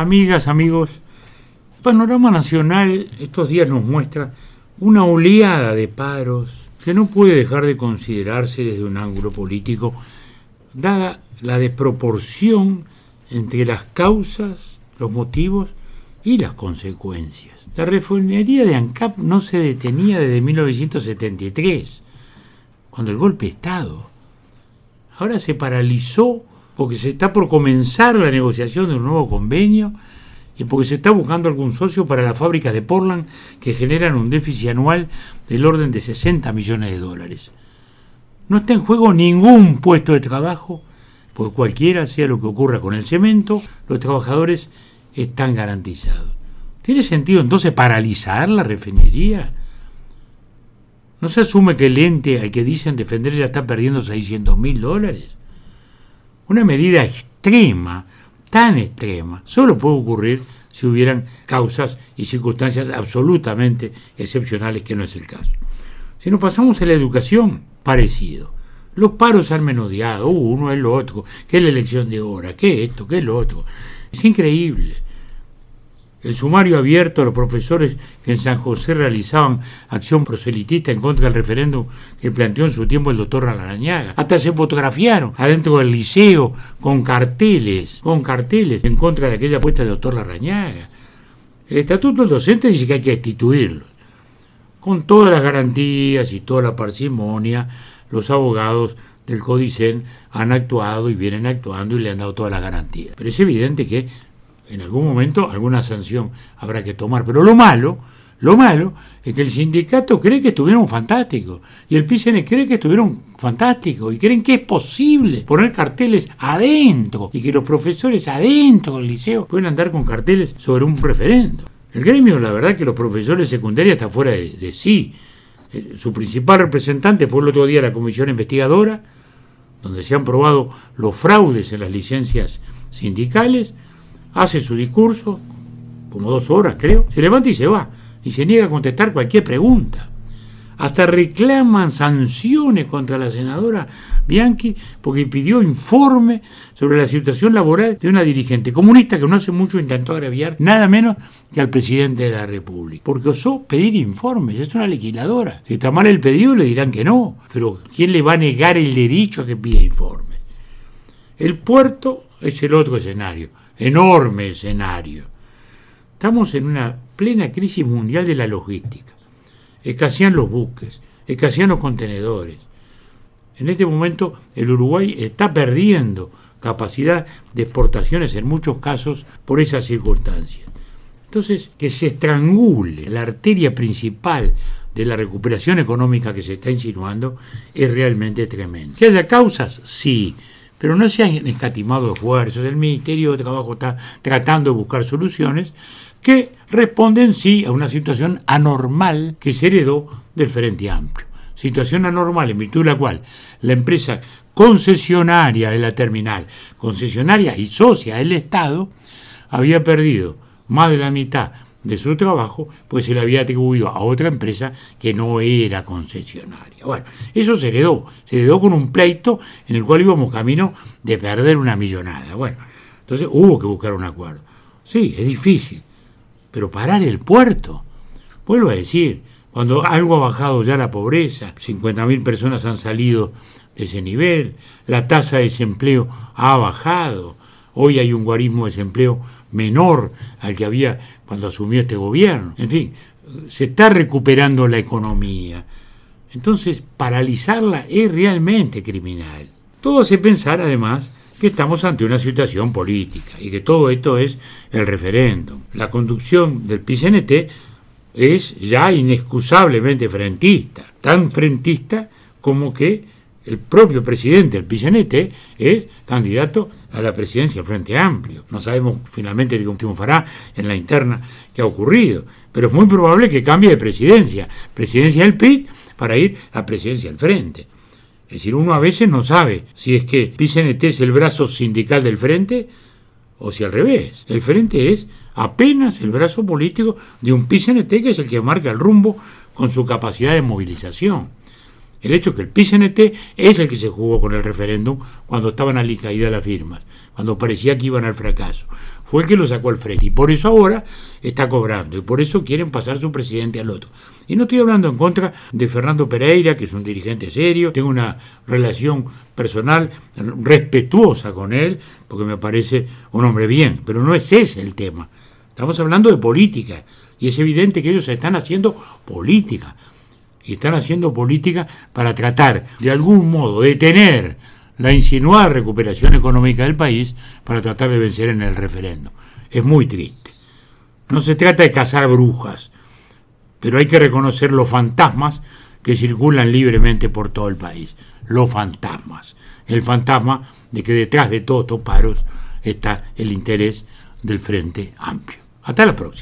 Amigas, amigos, panorama nacional estos días nos muestra una oleada de paros que no puede dejar de considerarse desde un ángulo político, dada la desproporción entre las causas, los motivos y las consecuencias. La refinería de ANCAP no se detenía desde 1973, cuando el golpe de Estado. Ahora se paralizó porque se está por comenzar la negociación de un nuevo convenio y porque se está buscando algún socio para las fábricas de Portland que generan un déficit anual del orden de 60 millones de dólares. No está en juego ningún puesto de trabajo, porque cualquiera sea lo que ocurra con el cemento, los trabajadores están garantizados. ¿Tiene sentido entonces paralizar la refinería? ¿No se asume que el ente al que dicen defender ya está perdiendo 600 mil dólares? Una medida extrema, tan extrema, solo puede ocurrir si hubieran causas y circunstancias absolutamente excepcionales, que no es el caso. Si nos pasamos a la educación, parecido. Los paros han menodiado, uno es lo otro, que es la elección de hora, que esto, que lo otro. Es increíble el sumario abierto a los profesores que en San José realizaban acción proselitista en contra del referéndum que planteó en su tiempo el doctor Alarañaga. Hasta se fotografiaron adentro del liceo con carteles, con carteles en contra de aquella apuesta del doctor Larrañaga. El estatuto del docente dice que hay que destituirlos. Con todas las garantías y toda la parsimonia, los abogados del Codicen han actuado y vienen actuando y le han dado todas las garantías. Pero es evidente que en algún momento alguna sanción habrá que tomar. Pero lo malo, lo malo es que el sindicato cree que estuvieron fantásticos y el PCN cree que estuvieron fantásticos y creen que es posible poner carteles adentro y que los profesores adentro del liceo pueden andar con carteles sobre un referendo. El gremio, la verdad que los profesores secundarios están fuera de, de sí. Eh, su principal representante fue el otro día la comisión investigadora, donde se han probado los fraudes en las licencias sindicales hace su discurso, como dos horas creo, se levanta y se va, y se niega a contestar cualquier pregunta. Hasta reclaman sanciones contra la senadora Bianchi porque pidió informe sobre la situación laboral de una dirigente comunista que no hace mucho intentó agraviar nada menos que al presidente de la República. Porque osó pedir informes, es una legisladora. Si está mal el pedido le dirán que no, pero ¿quién le va a negar el derecho a que pida informes? El puerto es el otro escenario enorme escenario. Estamos en una plena crisis mundial de la logística. Escasean los buques, escasean los contenedores. En este momento el Uruguay está perdiendo capacidad de exportaciones en muchos casos por esas circunstancias. Entonces, que se estrangule la arteria principal de la recuperación económica que se está insinuando es realmente tremendo. ¿Que haya causas? Sí pero no se han escatimado esfuerzos. El Ministerio de Trabajo está tratando de buscar soluciones que responden sí a una situación anormal que se heredó del Frente Amplio. Situación anormal en virtud de la cual la empresa concesionaria de la terminal, concesionaria y socia del Estado, había perdido más de la mitad de su trabajo, pues se le había atribuido a otra empresa que no era concesionaria. Bueno, eso se heredó, se heredó con un pleito en el cual íbamos camino de perder una millonada. Bueno, entonces hubo que buscar un acuerdo. Sí, es difícil, pero parar el puerto, vuelvo a decir, cuando algo ha bajado ya la pobreza, 50.000 personas han salido de ese nivel, la tasa de desempleo ha bajado, hoy hay un guarismo de desempleo menor al que había cuando asumió este gobierno. En fin, se está recuperando la economía. Entonces, paralizarla es realmente criminal. Todo hace pensar, además, que estamos ante una situación política y que todo esto es el referéndum. La conducción del PCNT es ya inexcusablemente frentista, tan frentista como que el propio presidente del PCNT es candidato a la presidencia del Frente Amplio. No sabemos finalmente qué triunfará en la interna que ha ocurrido, pero es muy probable que cambie de presidencia, presidencia del PIB para ir a presidencia del Frente. Es decir, uno a veces no sabe si es que PCNT es el brazo sindical del Frente o si al revés. El Frente es apenas el brazo político de un PCNT que es el que marca el rumbo con su capacidad de movilización. El hecho es que el PCNT es el que se jugó con el referéndum cuando estaban caídas las firmas, cuando parecía que iban al fracaso. fue el que lo sacó al frente. Y por eso ahora está cobrando. Y por eso quieren pasar su presidente al otro. Y no estoy hablando en contra de Fernando Pereira, que es un dirigente serio. Tengo una relación personal respetuosa con él, porque me parece un hombre bien. Pero no es ese el tema. Estamos hablando de política. Y es evidente que ellos están haciendo política. Y están haciendo política para tratar de algún modo de tener la insinuada recuperación económica del país para tratar de vencer en el referendo. Es muy triste. No se trata de cazar brujas, pero hay que reconocer los fantasmas que circulan libremente por todo el país. Los fantasmas. El fantasma de que detrás de todos estos paros está el interés del Frente Amplio. Hasta la próxima.